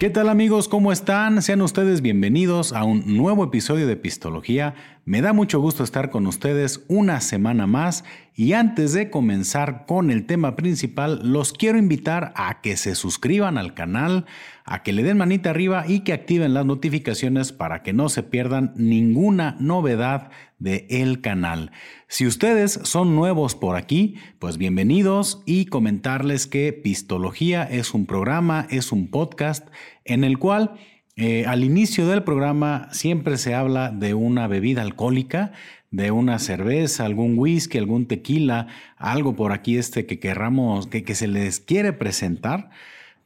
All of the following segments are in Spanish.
¿Qué tal amigos? ¿Cómo están? Sean ustedes bienvenidos a un nuevo episodio de Pistología. Me da mucho gusto estar con ustedes una semana más y antes de comenzar con el tema principal, los quiero invitar a que se suscriban al canal, a que le den manita arriba y que activen las notificaciones para que no se pierdan ninguna novedad de el canal. Si ustedes son nuevos por aquí, pues bienvenidos y comentarles que Pistología es un programa, es un podcast en el cual eh, al inicio del programa siempre se habla de una bebida alcohólica, de una cerveza, algún whisky, algún tequila, algo por aquí este que querramos, que, que se les quiere presentar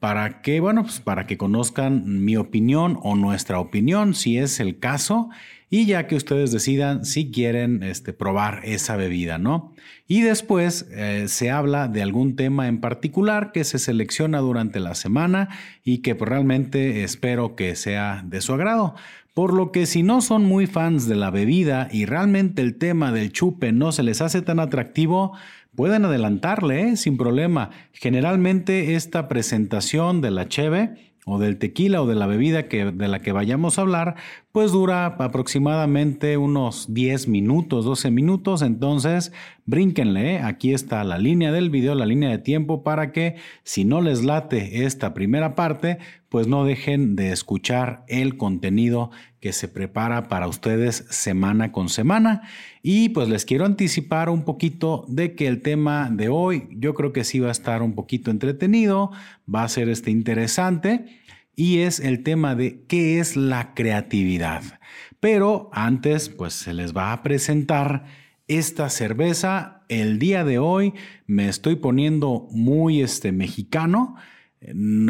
para que, bueno, pues para que conozcan mi opinión o nuestra opinión, si es el caso, y ya que ustedes decidan si quieren este, probar esa bebida, ¿no? Y después eh, se habla de algún tema en particular que se selecciona durante la semana y que pues, realmente espero que sea de su agrado. Por lo que si no son muy fans de la bebida y realmente el tema del chupe no se les hace tan atractivo, pueden adelantarle ¿eh? sin problema. Generalmente esta presentación de la cheve o del tequila o de la bebida que, de la que vayamos a hablar, pues dura aproximadamente unos 10 minutos, 12 minutos. Entonces, brínquenle, ¿eh? aquí está la línea del video, la línea de tiempo para que si no les late esta primera parte, pues no dejen de escuchar el contenido que se prepara para ustedes semana con semana. Y pues les quiero anticipar un poquito de que el tema de hoy yo creo que sí va a estar un poquito entretenido, va a ser este interesante y es el tema de qué es la creatividad. Pero antes pues se les va a presentar esta cerveza. El día de hoy me estoy poniendo muy este mexicano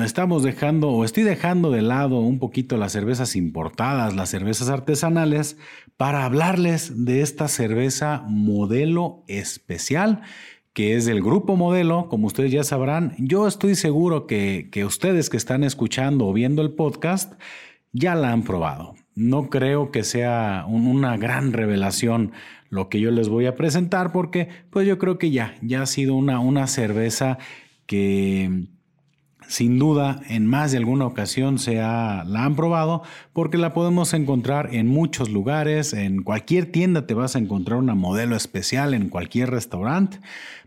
estamos dejando o estoy dejando de lado un poquito las cervezas importadas, las cervezas artesanales, para hablarles de esta cerveza modelo especial que es del grupo modelo, como ustedes ya sabrán, yo estoy seguro que, que ustedes que están escuchando o viendo el podcast ya la han probado. No creo que sea una gran revelación lo que yo les voy a presentar porque pues yo creo que ya, ya ha sido una, una cerveza que sin duda, en más de alguna ocasión se ha, la han probado porque la podemos encontrar en muchos lugares, en cualquier tienda te vas a encontrar una modelo especial, en cualquier restaurante,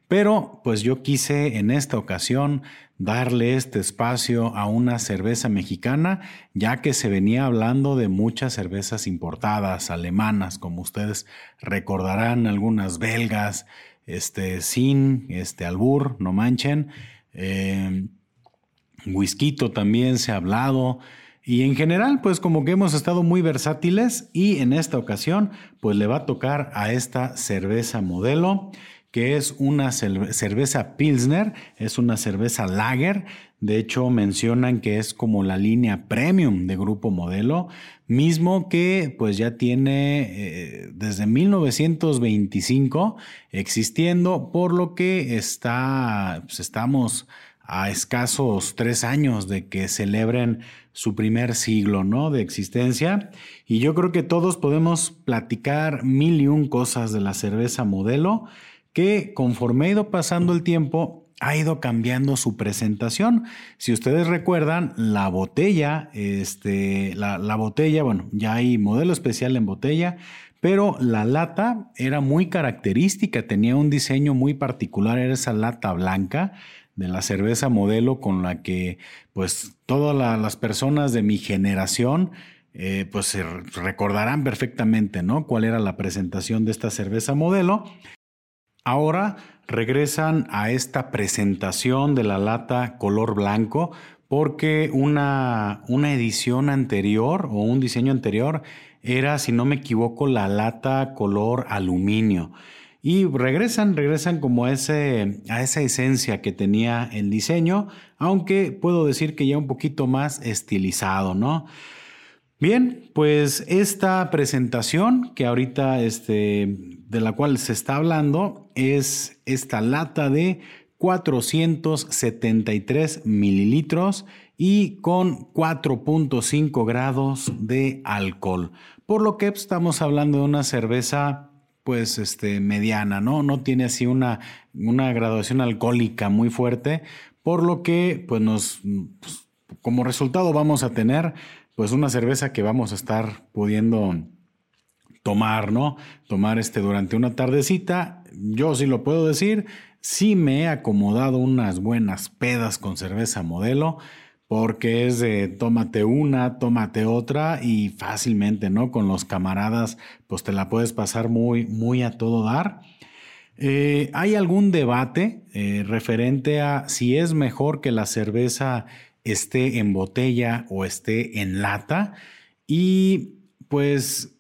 pero pues yo quise en esta ocasión darle este espacio a una cerveza mexicana, ya que se venía hablando de muchas cervezas importadas, alemanas, como ustedes recordarán, algunas belgas, este, sin este albur, no manchen. Eh, whisky también se ha hablado. Y en general, pues como que hemos estado muy versátiles y en esta ocasión, pues le va a tocar a esta cerveza modelo, es una cerveza Pilsner, es una cerveza Lager. De hecho, mencionan que es como la línea premium de Grupo Modelo, mismo que pues ya tiene eh, desde 1925 existiendo, por lo que está, pues estamos a escasos tres años de que celebren su primer siglo ¿no? de existencia. Y yo creo que todos podemos platicar mil y un cosas de la cerveza modelo que conforme ha ido pasando el tiempo ha ido cambiando su presentación. Si ustedes recuerdan, la botella, este, la, la botella, bueno, ya hay modelo especial en botella, pero la lata era muy característica, tenía un diseño muy particular, era esa lata blanca de la cerveza modelo con la que pues todas las personas de mi generación eh, pues se recordarán perfectamente, ¿no? Cuál era la presentación de esta cerveza modelo. Ahora regresan a esta presentación de la lata color blanco porque una, una edición anterior o un diseño anterior era, si no me equivoco, la lata color aluminio. Y regresan, regresan como ese, a esa esencia que tenía el diseño, aunque puedo decir que ya un poquito más estilizado, ¿no? Bien, pues esta presentación que ahorita este, de la cual se está hablando es esta lata de 473 mililitros y con 4.5 grados de alcohol. Por lo que estamos hablando de una cerveza pues este, mediana, ¿no? No tiene así una, una graduación alcohólica muy fuerte, por lo que pues nos, pues, como resultado vamos a tener pues una cerveza que vamos a estar pudiendo tomar, ¿no? Tomar este durante una tardecita. Yo sí lo puedo decir, sí me he acomodado unas buenas pedas con cerveza modelo porque es de tómate una, tómate otra y fácilmente, ¿no? Con los camaradas, pues te la puedes pasar muy, muy a todo dar. Eh, ¿Hay algún debate eh, referente a si es mejor que la cerveza esté en botella o esté en lata? Y pues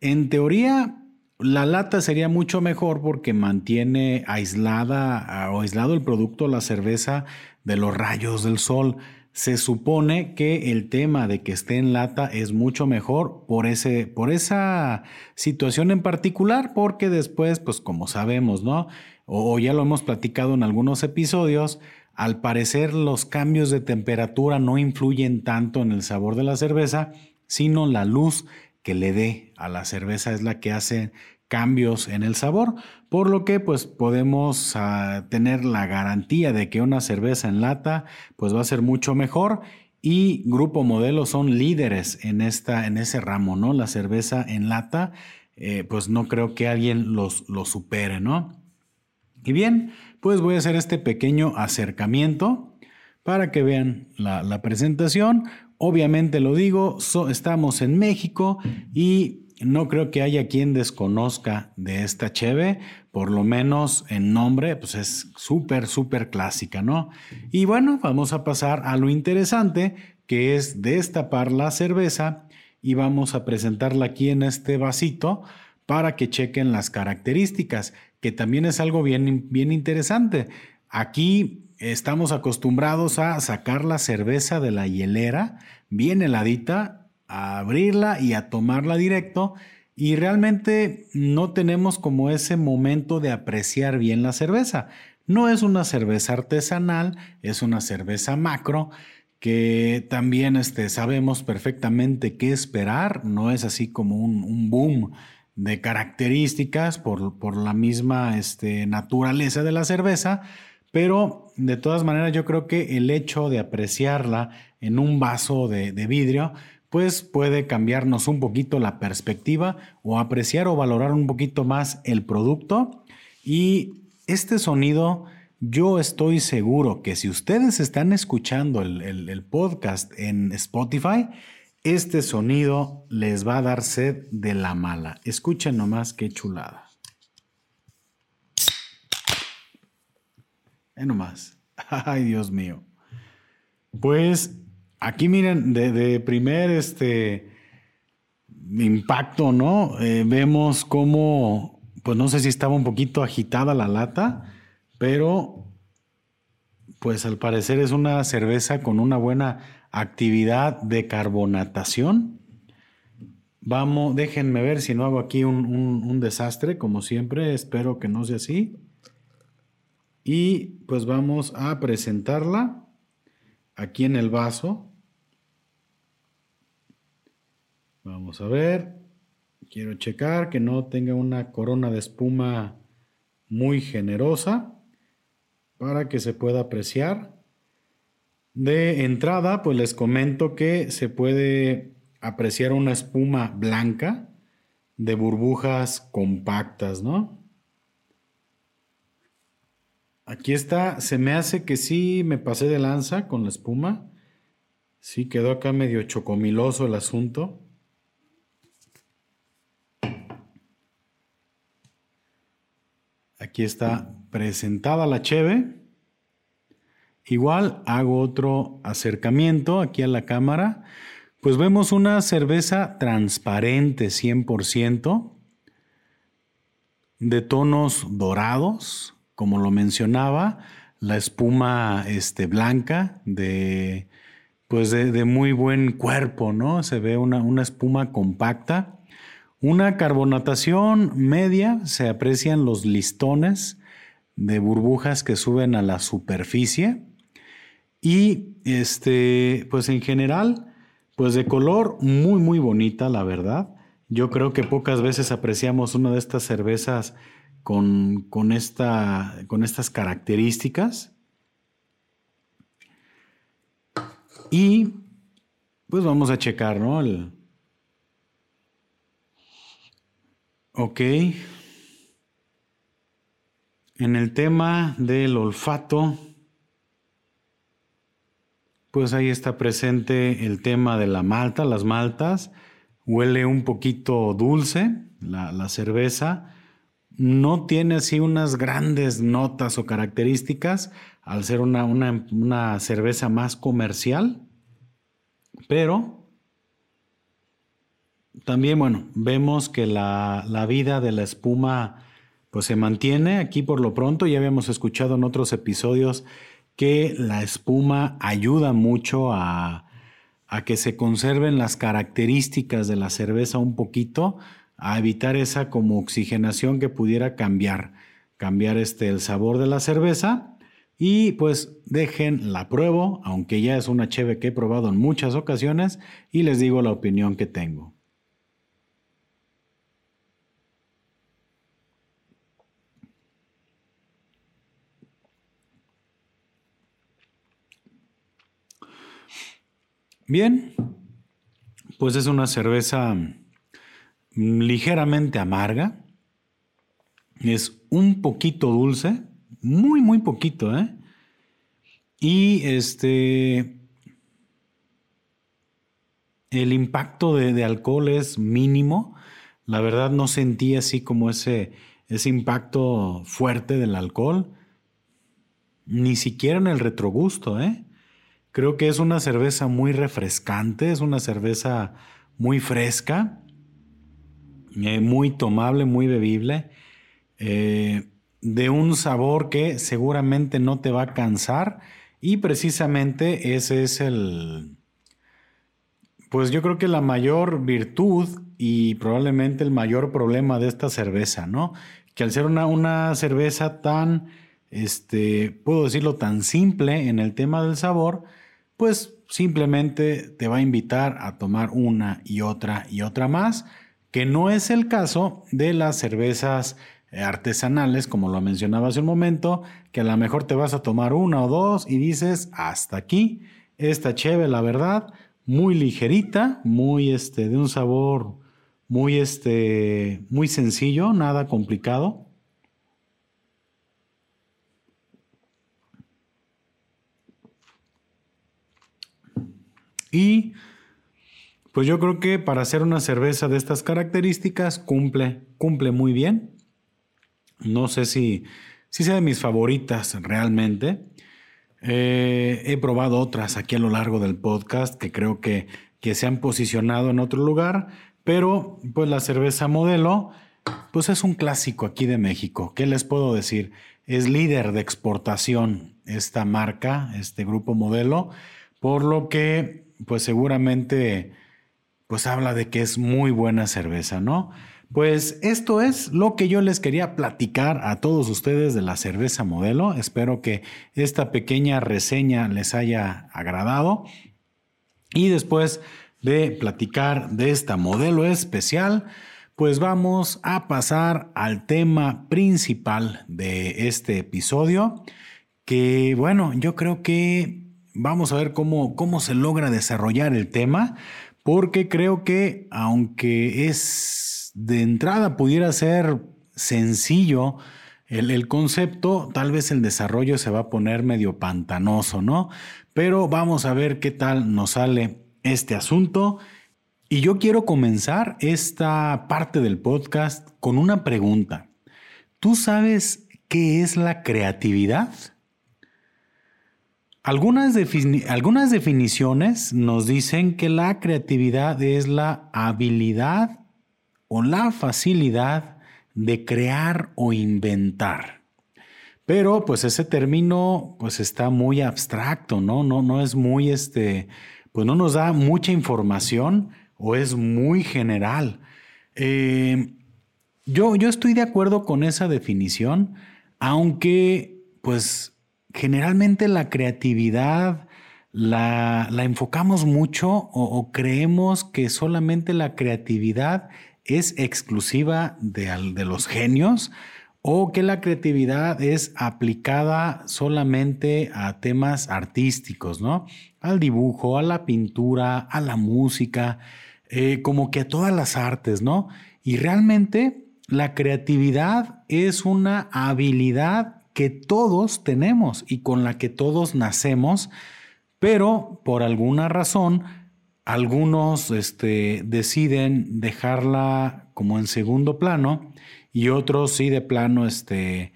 en teoría la lata sería mucho mejor porque mantiene aislada o aislado el producto, la cerveza, de los rayos del sol se supone que el tema de que esté en lata es mucho mejor por, ese, por esa situación en particular, porque después, pues como sabemos, ¿no? O, ya lo hemos platicado en algunos episodios, al parecer los cambios de temperatura no influyen tanto en el sabor de la cerveza, sino la luz que le dé a la cerveza es la que hace cambios en el sabor, por lo que pues podemos ah, tener la garantía de que una cerveza en lata pues va a ser mucho mejor y Grupo Modelo son líderes en, esta, en ese ramo, ¿no? La cerveza en lata, eh, pues no creo que alguien los, lo supere, ¿no? Y bien, pues voy a hacer este pequeño acercamiento para que vean la, presentación. Obviamente lo digo, estamos en México y no creo que haya quien desconozca de esta cheve, por lo menos en nombre, pues es súper, súper clásica, ¿no? Y bueno, vamos a pasar a lo interesante, que es destapar la cerveza y vamos a presentarla aquí en este vasito para que chequen las características, que también es algo bien, bien interesante. Aquí estamos acostumbrados a sacar la cerveza de la hielera bien heladita a abrirla y a tomarla directo y realmente no tenemos como ese momento de apreciar bien la cerveza. No es una cerveza artesanal, es una cerveza macro que también este, sabemos perfectamente qué esperar, no es así como un, boom de características por, por la misma este, naturaleza de la cerveza, pero de todas maneras yo creo que el hecho de apreciarla en un vaso de, de vidrio, pues puede cambiarnos un poquito la perspectiva o apreciar o valorar un poquito más el producto. Y este sonido, yo estoy seguro que si ustedes están escuchando el, podcast en Spotify, este sonido les va a dar sed de la mala. Escuchen nomás qué chulada. Eh, nomás. Ay, Dios mío. Pues Aquí miren, de, primer este, impacto, ¿no? Eh, vemos cómo, pues no sé si estaba un poquito agitada la lata, pero pues al parecer es una cerveza con una buena actividad de carbonatación. Vamos, déjenme ver si no hago aquí un, un desastre, como siempre, espero que no sea así. Y pues vamos a presentarla aquí en el vaso. Vamos a ver. Quiero checar que no tenga una corona de espuma muy generosa para que se pueda apreciar. De entrada, pues les comento que se puede apreciar una espuma blanca de burbujas compactas, ¿no? Aquí está, se me hace que sí me pasé de lanza con la espuma. Sí quedó acá medio chocomiloso el asunto. Aquí está presentada la cheve. Igual hago otro acercamiento aquí a la cámara. Pues vemos una cerveza transparente 100%, de tonos dorados, como lo mencionaba, la espuma este, blanca de, pues de, muy buen cuerpo, ¿no? Se ve una, una espuma compacta. Una carbonatación media, se aprecian los listones de burbujas que suben a la superficie. Y este, pues en general, pues de color muy, muy bonita, la verdad. Yo creo que pocas veces apreciamos una de estas cervezas con, con, esta, con estas características. Y pues vamos a checar, ¿no? El... Ok. En el tema del olfato, pues ahí está presente el tema de la malta, las maltas. Huele un poquito dulce la, cerveza. No tiene así unas grandes notas o características al ser una, cerveza más comercial. Pero también, bueno, vemos que la, la, vida de la espuma pues se mantiene aquí por lo pronto. Ya habíamos escuchado en otros episodios que la espuma ayuda mucho a, que se conserven las características de la cerveza un poquito, a evitar esa como oxigenación que pudiera cambiar, cambiar este, el sabor de la cerveza. Y pues dejen la pruebo, aunque ya es una cheve que he probado en muchas ocasiones, y les digo la opinión que tengo. Bien, pues es una cerveza ligeramente amarga. Es un poquito dulce, muy, muy poquito, ¿eh? Y este. El impacto de, alcohol es mínimo. La verdad no sentí así como ese, ese impacto fuerte del alcohol. Ni siquiera en el retrogusto, ¿eh? Creo que es una cerveza muy refrescante, es una cerveza muy fresca, eh, muy tomable, muy bebible, eh, de un sabor que seguramente no te va a cansar y precisamente ese es el, pues yo creo que la mayor virtud y probablemente el mayor problema de esta cerveza, ¿no? Que al ser una, una cerveza tan, este, puedo decirlo, tan simple en el tema del sabor, pues simplemente te va a invitar a tomar una y otra y otra más, que no es el caso de las cervezas artesanales, como lo mencionaba hace un momento, que a lo mejor te vas a tomar una o dos y dices, hasta aquí, esta cheve, la verdad, muy ligerita, muy este, de un sabor muy, este, muy sencillo, nada complicado. Y pues yo creo que para hacer una cerveza de estas características cumple, cumple muy bien. No sé si, si sea de mis favoritas realmente. Eh, he probado otras aquí a lo largo del podcast que creo que, que se han posicionado en otro lugar, pero pues la cerveza modelo pues es un clásico aquí de México. ¿Qué les puedo decir? Es líder de exportación esta marca, este grupo modelo, por lo que pues seguramente pues habla de que es muy buena cerveza, ¿no? Pues esto es lo que yo les quería platicar a todos ustedes de la cerveza modelo. Espero que esta pequeña reseña les haya agradado. Y después de platicar de esta modelo especial, pues vamos a pasar al tema principal de este episodio, que bueno, yo creo que vamos a ver cómo, cómo se logra desarrollar el tema, porque creo que aunque es de entrada pudiera ser sencillo el, el, concepto, tal vez el desarrollo se va a poner medio pantanoso, ¿no? Pero vamos a ver qué tal nos sale este asunto. Y yo quiero comenzar esta parte del podcast con una pregunta. ¿Tú sabes qué es la creatividad? Algunas, definiciones nos dicen que la creatividad es la habilidad o la facilidad de crear o inventar. Pero pues ese término pues está muy abstracto, ¿no? No, no es muy este, pues no nos da mucha información o es muy general. Eh, yo, yo estoy de acuerdo con esa definición, aunque pues generalmente la creatividad la, enfocamos mucho o, creemos que solamente la creatividad es exclusiva de, los genios o que la creatividad es aplicada solamente a temas artísticos, ¿no? Al dibujo, a la pintura, a la música, eh, como que a todas las artes, ¿no? Y realmente la creatividad es una habilidad que todos tenemos y con la que todos nacemos, pero por alguna razón algunos este, deciden dejarla como en segundo plano y otros sí de plano, este,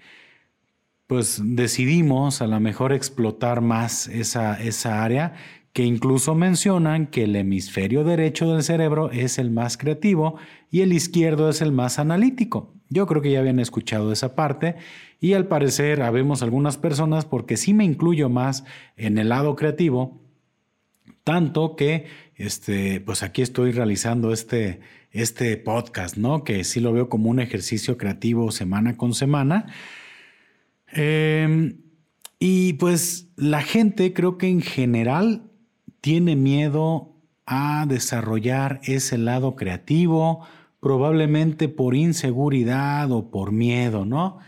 pues decidimos a lo mejor explotar más esa, esa área que incluso mencionan que el hemisferio derecho del cerebro es el más creativo y el izquierdo es el más analítico. Yo creo que ya habían escuchado esa parte y al parecer habemos algunas personas porque sí me incluyo más en el lado creativo, tanto que este, pues aquí estoy realizando este, este podcast, ¿no? Que sí lo veo como un ejercicio creativo semana con semana. Em, y pues la gente creo que en general tiene miedo a desarrollar ese lado creativo, probablemente por inseguridad o por miedo, ¿no?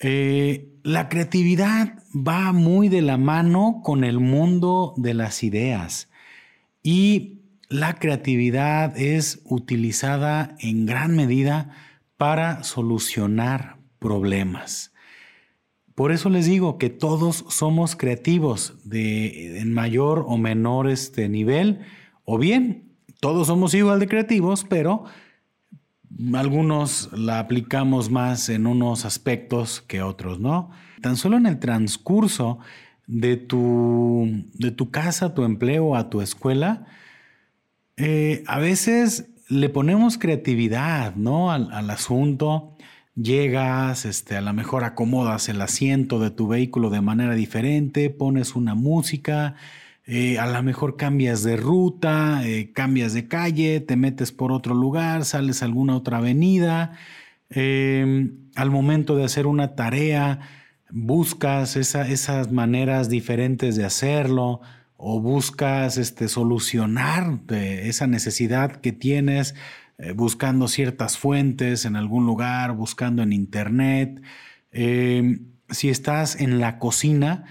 Eh, la creatividad va muy de la mano con el mundo de las ideas y la creatividad es utilizada en gran medida para solucionar problemas. Por eso les digo que todos somos creativos de, en mayor o menor este nivel, o bien todos somos igual de creativos, pero algunos la aplicamos más en unos aspectos que otros, ¿no? Tan solo en el transcurso de tu, de tu casa, tu empleo, a tu escuela, eh, a veces le ponemos creatividad, ¿no? Al, asunto. Llegas, este, a lo mejor acomodas el asiento de tu vehículo de manera diferente, pones una música, eh, a lo mejor cambias de ruta, eh, cambias de calle, te metes por otro lugar, sales a alguna otra avenida. Em, al momento de hacer una tarea, buscas esas maneras diferentes de hacerlo o buscas este, solucionar esa necesidad que tienes eh, buscando ciertas fuentes en algún lugar, buscando en internet. Si estás en la cocina,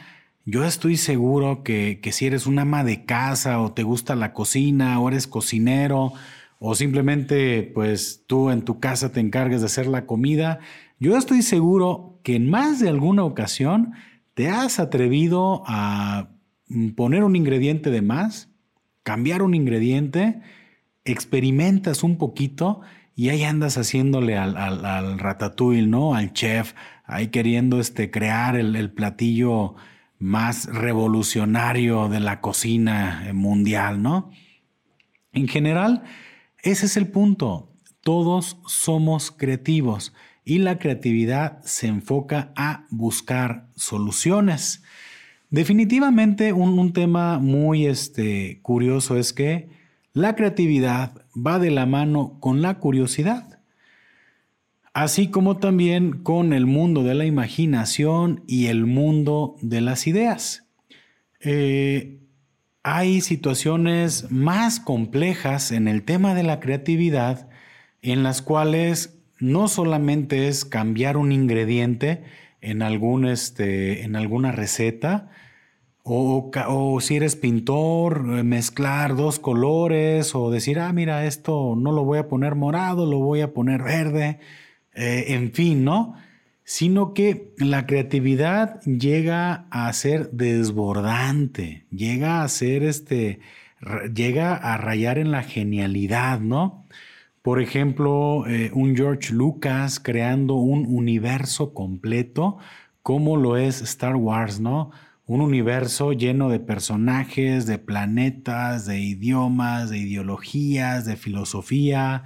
yo estoy seguro que, que, si eres una ama de casa o te gusta la cocina o eres cocinero o simplemente pues tú en tu casa te encargues de hacer la comida, yo estoy seguro que en más de alguna ocasión te has atrevido a Mm, poner un ingrediente de más, cambiar un ingrediente, experimentas un poquito y ahí andas haciéndole al, al, ratatouille, ¿no? Al chef, ahí queriendo este, crear el platillo más revolucionario de la cocina mundial, ¿no? En general, ese es el punto. Todos somos creativos y la creatividad se enfoca a buscar soluciones. Definitivamente un, tema muy este, curioso es que la creatividad va de la mano con la curiosidad, así como también con el mundo de la imaginación y el mundo de las ideas. Eh, hay situaciones más complejas en el tema de la creatividad en las cuales no solamente es cambiar un ingrediente en, algún, este, en alguna receta, o, si eres pintor, eh, mezclar dos colores o decir, ah, mira, esto no lo voy a poner morado, lo voy a poner verde, eh, en fin, ¿no? Sino que la creatividad llega a ser desbordante, llega a ser este, llega a rayar en la genialidad, ¿no? Por ejemplo, eh, un George Lucas creando un universo completo, como lo es Star Wars, ¿no? un universo lleno de personajes, de planetas, de idiomas, de ideologías, de filosofía,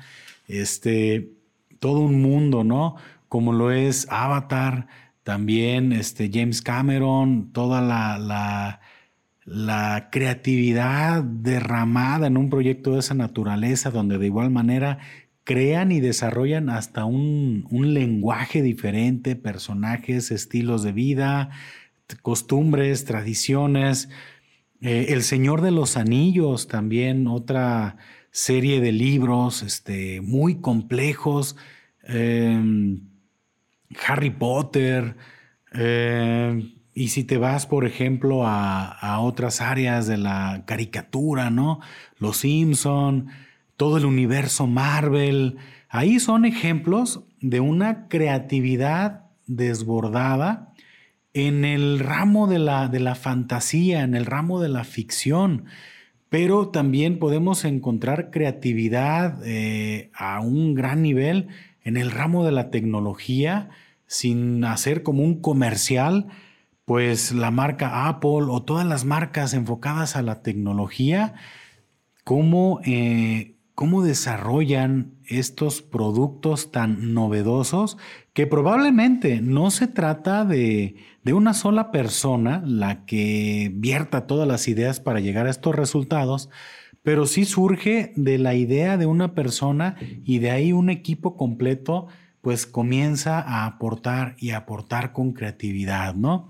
este, todo un mundo, ¿no? Como lo es Avatar, también este, James Cameron, toda la, la, creatividad derramada en un proyecto de esa naturaleza, donde de igual manera crean y desarrollan hasta un, un lenguaje diferente, personajes, estilos de vida, costumbres, tradiciones. Eh, el Señor de los Anillos también, otra serie de libros este, muy complejos, em, Harry Potter, eh, y si te vas, por ejemplo, a, otras áreas de la caricatura, ¿no? Los Simpson, todo el universo Marvel, ahí son ejemplos de una creatividad desbordada en el ramo de la, de la fantasía, en el ramo de la ficción pero también podemos encontrar creatividad eh, a un gran nivel en el ramo de la tecnología, sin hacer como un comercial, pues la marca Apple o todas las marcas enfocadas a la tecnología, cómo, eh, cómo desarrollan estos productos tan novedosos que probablemente no se trata de, de una sola persona la que vierta todas las ideas para llegar a estos resultados, pero sí surge de la idea de una persona y de ahí un equipo completo pues comienza a aportar y aportar con creatividad, ¿no?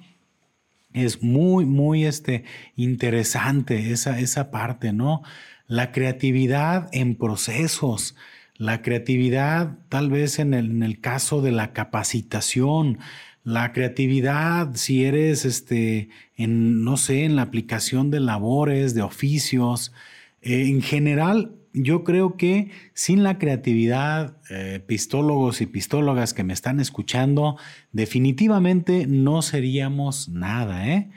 Es muy, muy este, interesante esa, esa parte, ¿no? La creatividad en procesos, la creatividad tal vez en el, caso de la capacitación, la creatividad, si eres este, en, no sé, en la aplicación de labores, de oficios, eh, en general, yo creo que sin la creatividad, eh, pistólogos y pistólogas que me están escuchando, definitivamente no seríamos nada. ¿eh?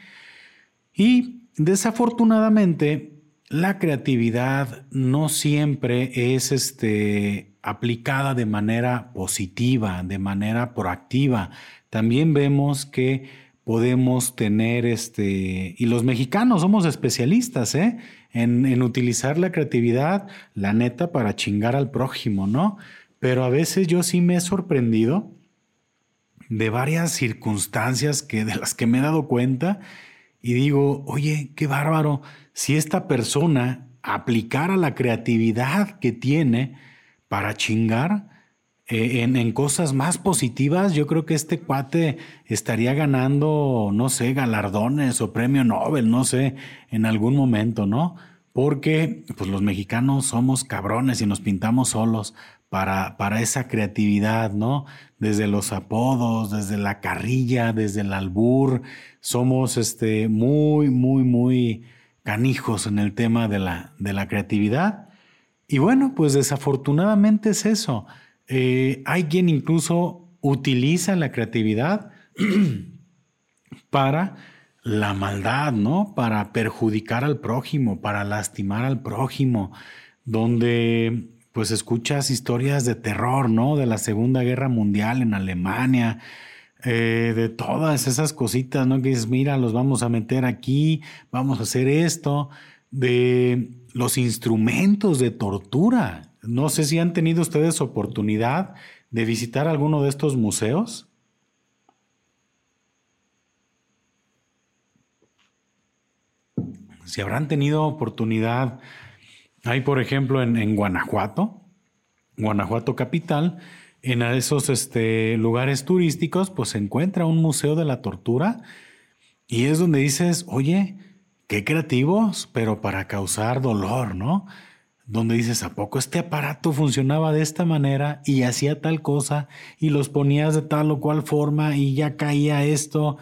Y desafortunadamente, la creatividad no siempre es este, aplicada de manera positiva, de manera proactiva también vemos que podemos tener este, y los mexicanos somos especialistas ¿eh? en, en utilizar la creatividad, la neta, para chingar al prójimo, ¿no? Pero a veces yo sí me he sorprendido de varias circunstancias que, de las que me he dado cuenta y digo, oye, qué bárbaro, si esta persona aplicara la creatividad que tiene para chingar, eh, en, cosas más positivas, yo creo que este cuate estaría ganando, no sé, galardones o premio Nobel, no sé, en algún momento, ¿no? Porque pues los mexicanos somos cabrones y nos pintamos solos para, para esa creatividad, ¿no? Desde los apodos, desde la carrilla, desde el albur, somos este, muy, muy, muy canijos en el tema de la, de la creatividad. Y bueno, pues desafortunadamente es eso. Eh, hay quien incluso utiliza la creatividad para la maldad, ¿no? Para perjudicar al prójimo, para lastimar al prójimo, donde pues escuchas historias de terror, ¿no? De la Segunda Guerra Mundial en Alemania, eh, de todas esas cositas, ¿no? Que dices, mira, los vamos a meter aquí, vamos a hacer esto, de los instrumentos de tortura, no sé si han tenido ustedes oportunidad de visitar alguno de estos museos. Si habrán tenido oportunidad, hay por ejemplo en, Guanajuato, Guanajuato capital, en esos este, lugares turísticos, pues se encuentra un museo de la tortura y es donde dices, oye, qué creativos, pero para causar dolor, ¿no? donde dices, ¿a poco este aparato funcionaba de esta manera y hacía tal cosa y los ponías de tal o cual forma y ya caía esto?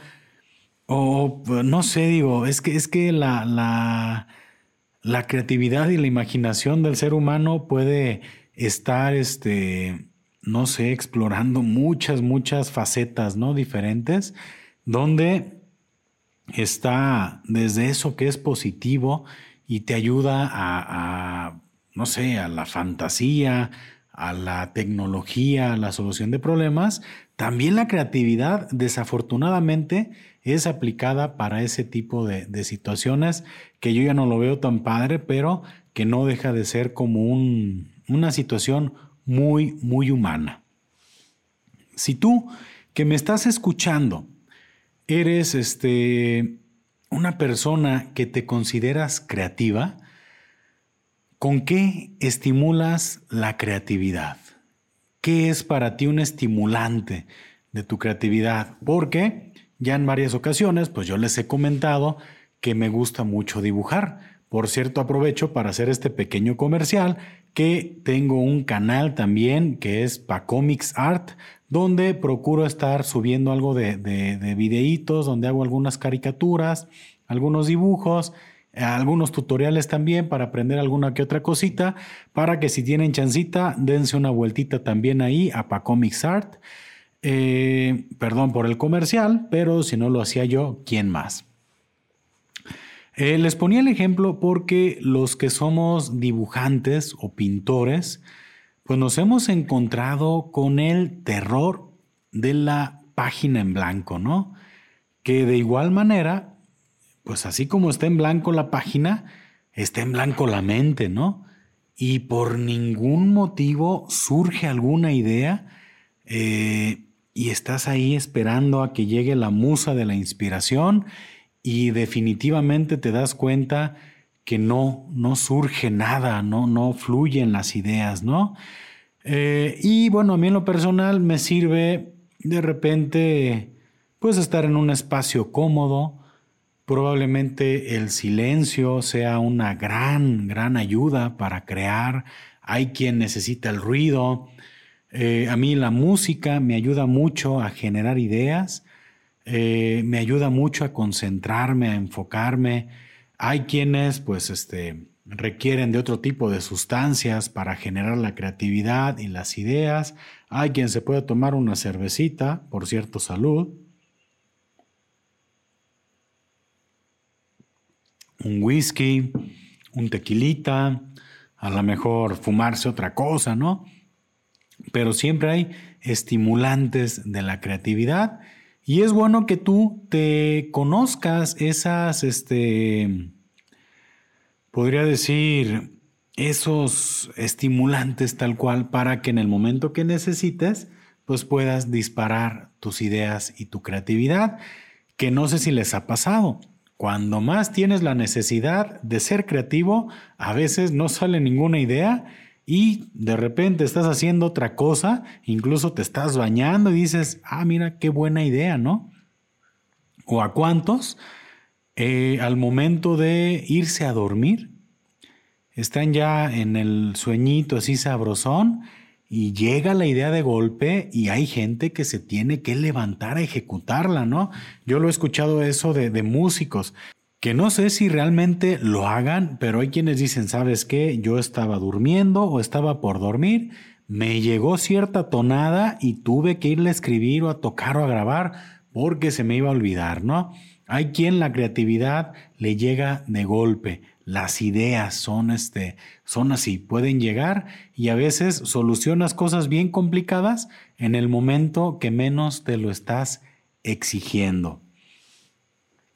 O no sé, digo, es que, es que la, la, la creatividad y la imaginación del ser humano puede estar, este, no sé, explorando muchas, muchas facetas, ¿no? Diferentes, donde está desde eso que es positivo y te ayuda a no sé, a la fantasía, a la tecnología, a la solución de problemas, también la creatividad desafortunadamente es aplicada para ese tipo de, situaciones que yo ya no lo veo tan padre, pero que no deja de ser como una situación muy, muy humana. Si tú que me estás escuchando eres este, una persona que te consideras creativa, ¿Con qué estimulas la creatividad? ¿Qué es para ti un estimulante de tu creatividad? Porque ya en varias ocasiones, pues yo les he comentado que me gusta mucho dibujar. Por cierto, aprovecho para hacer este pequeño comercial que tengo un canal también que es Pacomics Art, donde procuro estar subiendo algo de, de, videitos, donde hago algunas caricaturas, algunos dibujos, algunos tutoriales también para aprender alguna que otra cosita, para que si tienen chancita, dense una vueltita también ahí a Pacomics Art. Eh, perdón por el comercial, pero si no lo hacía yo, ¿quién más? Eh, les ponía el ejemplo porque los que somos dibujantes o pintores, pues nos hemos encontrado con el terror de la página en blanco, ¿no? Que de igual manera, pues así como está en blanco la página, está en blanco la mente, ¿no? Y por ningún motivo surge alguna idea eh, y estás ahí esperando a que llegue la musa de la inspiración y definitivamente te das cuenta que no, no surge nada, no, no fluyen las ideas, ¿no? Eh, y bueno, a mí en lo personal me sirve de repente, pues estar en un espacio cómodo, probablemente el silencio sea una gran, gran ayuda para crear, hay quien necesita el ruido, eh, a mí la música me ayuda mucho a generar ideas eh, me ayuda mucho a concentrarme, a enfocarme. Hay quienes, pues, este, requieren de otro tipo de sustancias para generar la creatividad y las ideas. Hay quien se puede tomar una cervecita, por cierto, salud. Un whisky, un tequilita, a lo mejor fumarse otra cosa, ¿no? Pero siempre hay estimulantes de la creatividad y es bueno que tú te conozcas esas, este, podría decir, esos estimulantes tal cual para que en el momento que necesites, pues puedas disparar tus ideas y tu creatividad, que no sé si les ha pasado. Cuando más tienes la necesidad de ser creativo, a veces no sale ninguna idea y de repente estás haciendo otra cosa, incluso te estás bañando y dices, ah, mira, qué buena idea, ¿no? O a cuántos, eh, al momento de irse a dormir, están ya en el sueñito así sabrosón y llega la idea de golpe y hay gente que se tiene que levantar a ejecutarla, ¿no? Yo lo he escuchado eso de, de músicos que no sé si realmente lo hagan, pero hay quienes dicen, ¿sabes qué? Yo estaba durmiendo o estaba por dormir, me llegó cierta tonada y tuve que irle a escribir o a tocar o a grabar porque se me iba a olvidar, ¿no? Hay quien la creatividad le llega de golpe, las ideas son, este, son así, pueden llegar y a veces solucionas cosas bien complicadas en el momento que menos te lo estás exigiendo.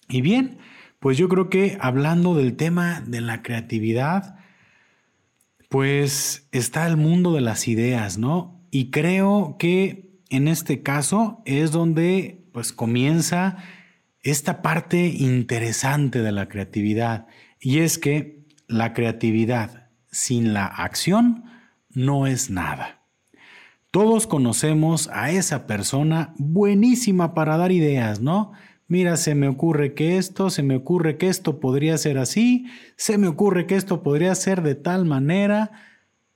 Y bien, pues yo creo que hablando del tema de la creatividad, pues está el mundo de las ideas, ¿no? Y creo que en este caso es donde pues comienza esta parte interesante de la creatividad y es que la creatividad sin la acción no es nada. Todos conocemos a esa persona buenísima para dar ideas, ¿no? Mira, se me ocurre que esto, se me ocurre que esto podría ser así, se me ocurre que esto podría ser de tal manera,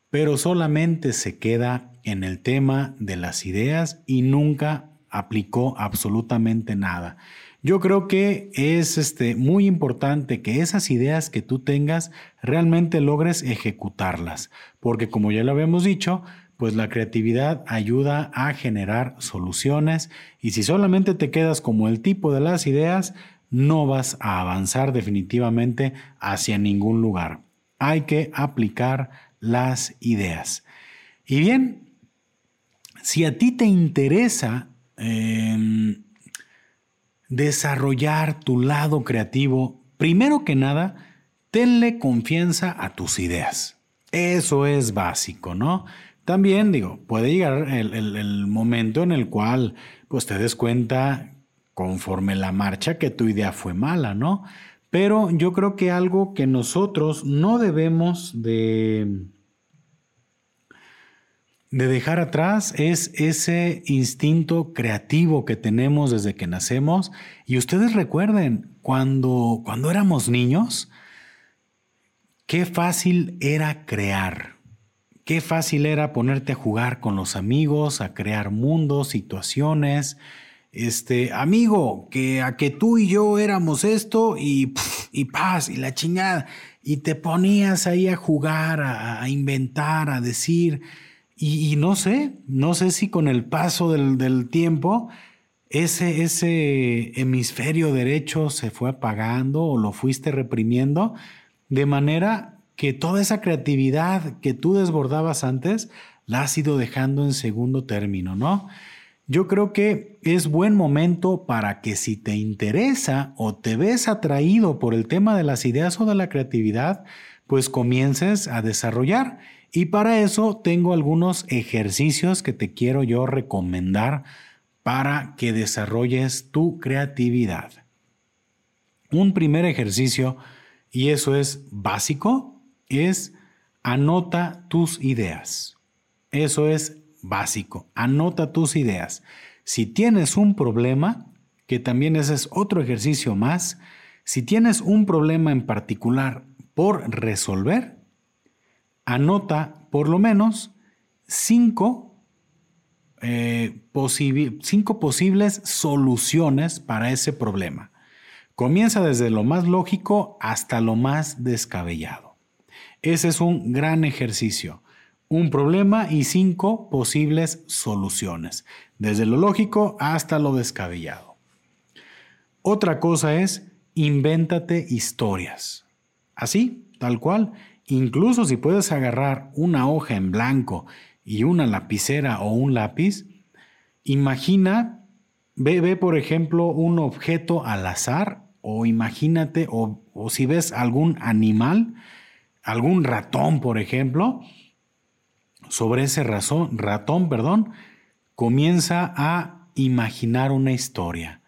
pero solamente se queda en el tema de las ideas y nunca aplicó absolutamente nada. Yo creo que es este, muy importante que esas ideas que tú tengas realmente logres ejecutarlas, porque como ya lo habíamos dicho, pues la creatividad ayuda a generar soluciones y si solamente te quedas como el tipo de las ideas, no vas a avanzar definitivamente hacia ningún lugar. Hay que aplicar las ideas. Y bien, si a ti te interesa em, desarrollar tu lado creativo, primero que nada, tenle confianza a tus ideas. Eso es básico, ¿no? También digo, puede llegar el, momento en el cual pues te des cuenta conforme la marcha que tu idea fue mala, ¿no? Pero yo creo que algo que nosotros no debemos de, de dejar atrás es ese instinto creativo que tenemos desde que nacemos. Y ustedes recuerden, cuando, cuando éramos niños, qué fácil era crear. Qué fácil era ponerte a jugar con los amigos, a crear mundos, situaciones. Este, amigo, que a que tú y yo éramos esto y, y paz y la chingada. Y te ponías ahí a jugar, a, inventar, a decir. Y, no sé, no sé si con el paso del, del tiempo ese, ese hemisferio derecho se fue apagando o lo fuiste reprimiendo de manera que toda esa creatividad que tú desbordabas antes la has ido dejando en segundo término, ¿no? Yo creo que es buen momento para que si te interesa o te ves atraído por el tema de las ideas o de la creatividad, pues comiences a desarrollar. Y para eso tengo algunos ejercicios que te quiero yo recomendar para que desarrolles tu creatividad. Un primer ejercicio, y eso es básico, es anota tus ideas. Eso es básico, anota tus ideas. Si tienes un problema, que también ese es otro ejercicio más, si tienes un problema en particular por resolver, anota por lo menos cinco eh, cinco posibles soluciones para ese problema. Comienza desde lo más lógico hasta lo más descabellado. Ese es un gran ejercicio. Un problema y cinco posibles soluciones, desde lo lógico hasta lo descabellado. Otra cosa es, invéntate historias. Así, tal cual. Incluso si puedes agarrar una hoja en blanco y una lapicera o un lápiz, imagina, ve, por ejemplo un objeto al azar o imagínate, o, o si ves algún animal, algún ratón, por ejemplo, sobre ese razón, ratón, perdón, comienza a imaginar una historia.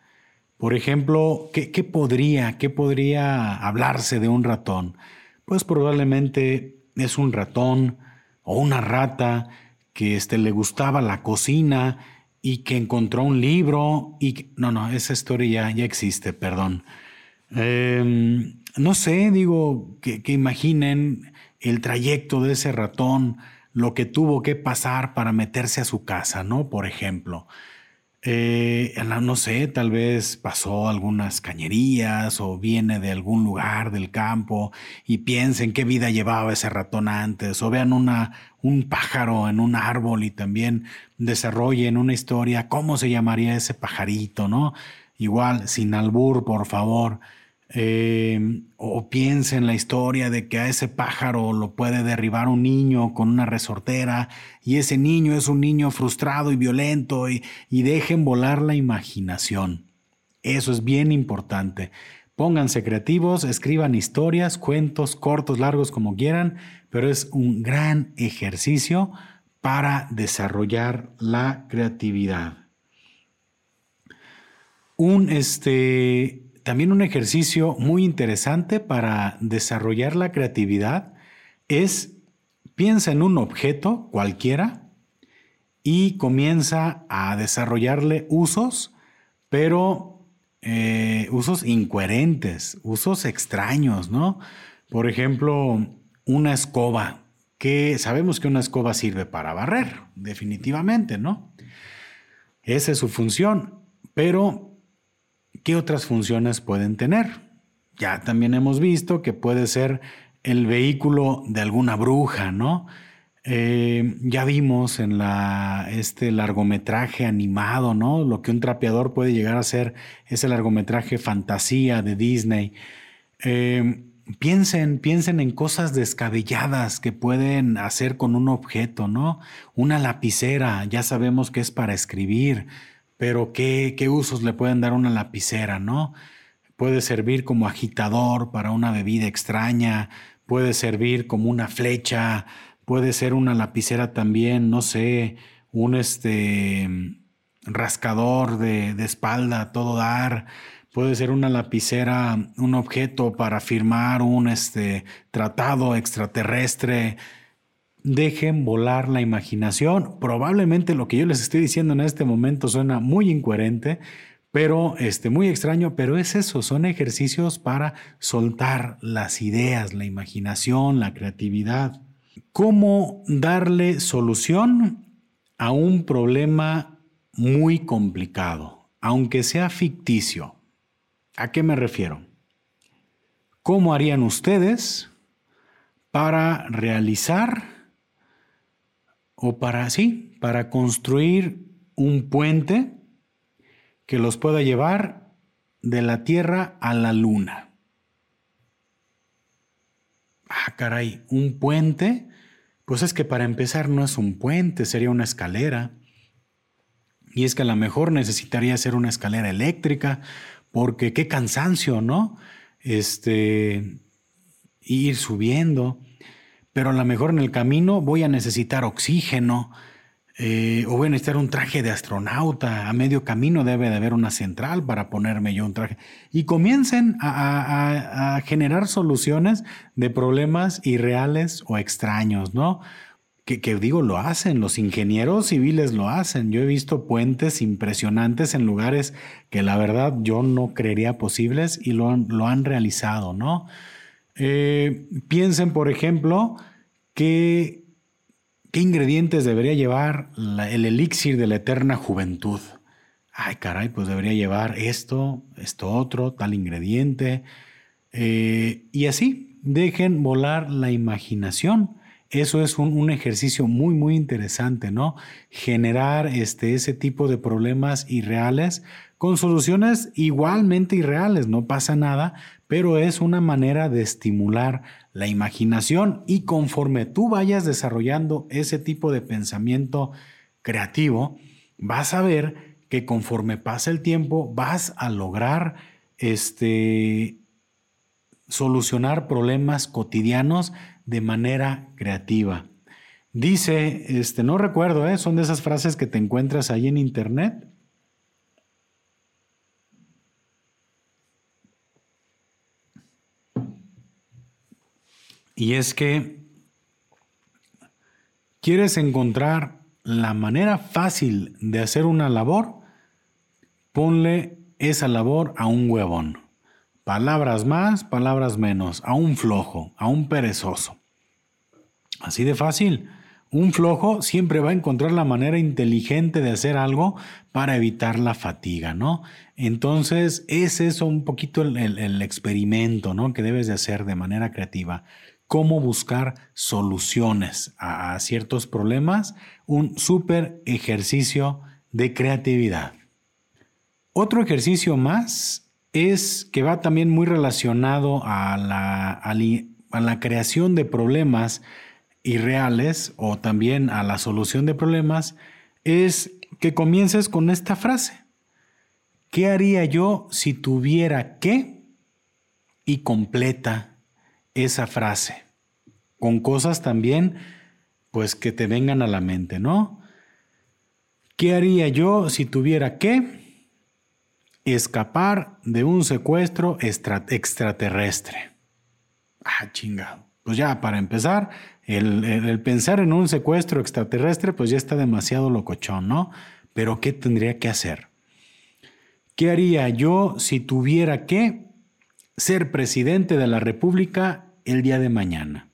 Por ejemplo, ¿qué, ¿qué, podría, ¿qué podría hablarse de un ratón? Pues probablemente es un ratón o una rata que este, le gustaba la cocina y que encontró un libro y no, no, esa historia ya, existe, perdón. Em, no sé, digo, que, que imaginen el trayecto de ese ratón, lo que tuvo que pasar para meterse a su casa, ¿no? Por ejemplo. Eh, no sé, tal vez pasó algunas cañerías o viene de algún lugar del campo y piensen qué vida llevaba ese ratón antes o vean una, un pájaro en un árbol y también desarrollen una historia, cómo se llamaría ese pajarito, ¿no? Igual, sin albur, por favor. Eh, o piense en la historia de que a ese pájaro lo puede derribar un niño con una resortera y ese niño es un niño frustrado y violento y, y dejen volar la imaginación. Eso es bien importante. Pónganse creativos, escriban historias, cuentos, cortos, largos, como quieran, pero es un gran ejercicio para desarrollar la creatividad. Un este también un ejercicio muy interesante para desarrollar la creatividad es piensa en un objeto cualquiera y comienza a desarrollarle usos, pero eh, usos incoherentes, usos extraños, ¿no? Por ejemplo, una escoba, que sabemos que una escoba sirve para barrer, definitivamente, ¿no? Esa es su función, pero ¿Qué otras funciones pueden tener? Ya también hemos visto que puede ser el vehículo de alguna bruja, ¿no? Eh, ya vimos en este largometraje animado, ¿no? Lo que un trapeador puede llegar a ser ese largometraje fantasía de Disney. Eh, piensen, piensen en cosas descabelladas que pueden hacer con un objeto, ¿no? Una lapicera, ya sabemos que es para escribir pero ¿qué, qué usos le pueden dar una lapicera, no? Puede servir como agitador para una bebida extraña, puede servir como una flecha, puede ser una lapicera también, no sé, un este rascador de, de espalda, todo dar, puede ser una lapicera, un objeto para firmar un este, tratado extraterrestre, dejen volar la imaginación. Probablemente lo que yo les estoy diciendo en este momento suena muy incoherente, Pero, este, muy extraño, pero es eso, son ejercicios para soltar las ideas, la imaginación, la creatividad. ¿Cómo darle solución a un problema muy complicado, aunque sea ficticio? ¿A qué me refiero? ¿Cómo harían ustedes para realizar o para, sí, para construir un puente que los pueda llevar de la Tierra a la Luna? Ah, caray, un puente. Pues es que para empezar no es un puente, sería una escalera. Y es que a lo mejor necesitaría ser una escalera eléctrica, porque qué cansancio, ¿no? Este, ir subiendo pero a lo mejor en el camino voy a necesitar oxígeno eh, o voy a necesitar un traje de astronauta. A medio camino debe de haber una central para ponerme yo un traje. Y comiencen a, generar soluciones de problemas irreales o extraños, ¿no? Que, digo, lo hacen, los ingenieros civiles lo hacen. Yo he visto puentes impresionantes en lugares que la verdad yo no creería posibles y lo, lo han realizado, ¿no? Eh, piensen, por ejemplo, qué, ingredientes debería llevar el elixir de la eterna juventud. Ay, caray, pues debería llevar esto, esto otro, tal ingrediente. Eh, y así, dejen volar la imaginación. Eso es un, ejercicio muy, muy interesante, ¿no? Generar este, ese tipo de problemas irreales con soluciones igualmente irreales, no pasa nada, pero es una manera de estimular la imaginación y conforme tú vayas desarrollando ese tipo de pensamiento creativo, vas a ver que conforme pasa el tiempo vas a lograr este, solucionar problemas cotidianos de manera creativa. Dice, este, no recuerdo, ¿eh? son de esas frases que te encuentras ahí en internet, Y es que quieres encontrar la manera fácil de hacer una labor, ponle esa labor a un huevón. Palabras más, palabras menos, a un flojo, a un perezoso. Así de fácil. Un flojo siempre va a encontrar la manera inteligente de hacer algo para evitar la fatiga, ¿no? Entonces, es eso un poquito el, el experimento, ¿no? Que debes de hacer de manera creativa cómo buscar soluciones a, ciertos problemas, un súper ejercicio de creatividad. Otro ejercicio más es que va también muy relacionado a la, a la creación de problemas irreales o también a la solución de problemas, es que comiences con esta frase. ¿Qué haría yo si tuviera que? Y completa esa frase, con cosas también, pues que te vengan a la mente, ¿no? ¿Qué haría yo si tuviera que escapar de un secuestro extraterrestre? Ah, chingado. Pues ya, para empezar, el, el, pensar en un secuestro extraterrestre, pues ya está demasiado locochón, ¿no? Pero ¿qué tendría que hacer? ¿Qué haría yo si tuviera que ser presidente de la República el día de mañana.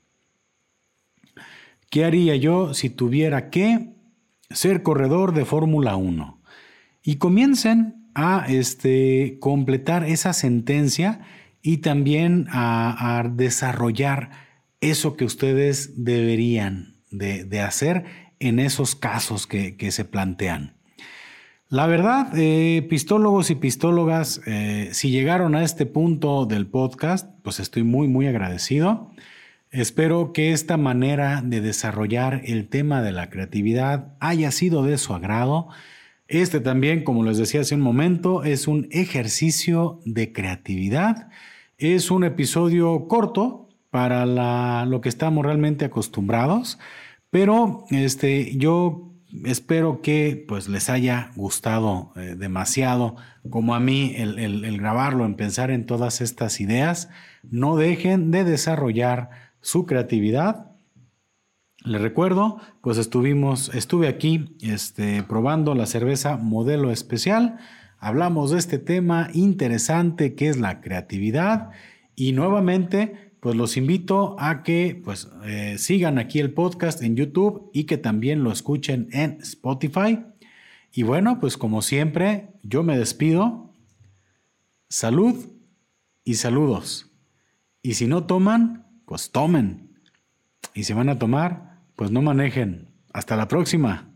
¿Qué haría yo si tuviera que ser corredor de Fórmula 1? Y comiencen a este, completar esa sentencia y también a, desarrollar eso que ustedes deberían de, hacer en esos casos que, se plantean. La verdad, eh, pistólogos y pistólogas, eh, si llegaron a este punto del podcast, pues estoy muy, muy agradecido. Espero que esta manera de desarrollar el tema de la creatividad haya sido de su agrado. Este también, como les decía hace un momento, es un ejercicio de creatividad. Es un episodio corto para lo que estamos realmente acostumbrados, pero este, yo espero que pues les haya gustado eh, demasiado como a mí el, el, grabarlo, en pensar en todas estas ideas. No dejen de desarrollar su creatividad. Les recuerdo, pues estuvimos, estuve aquí este, probando la cerveza modelo especial hablamos de este tema interesante que es la creatividad y nuevamente pues los invito a que pues eh, sigan aquí el podcast en YouTube y que también lo escuchen en Spotify. Y bueno, pues como siempre, yo me despido. Salud y saludos. Y si no toman, pues tomen. Y si van a tomar, pues no manejen. Hasta la próxima.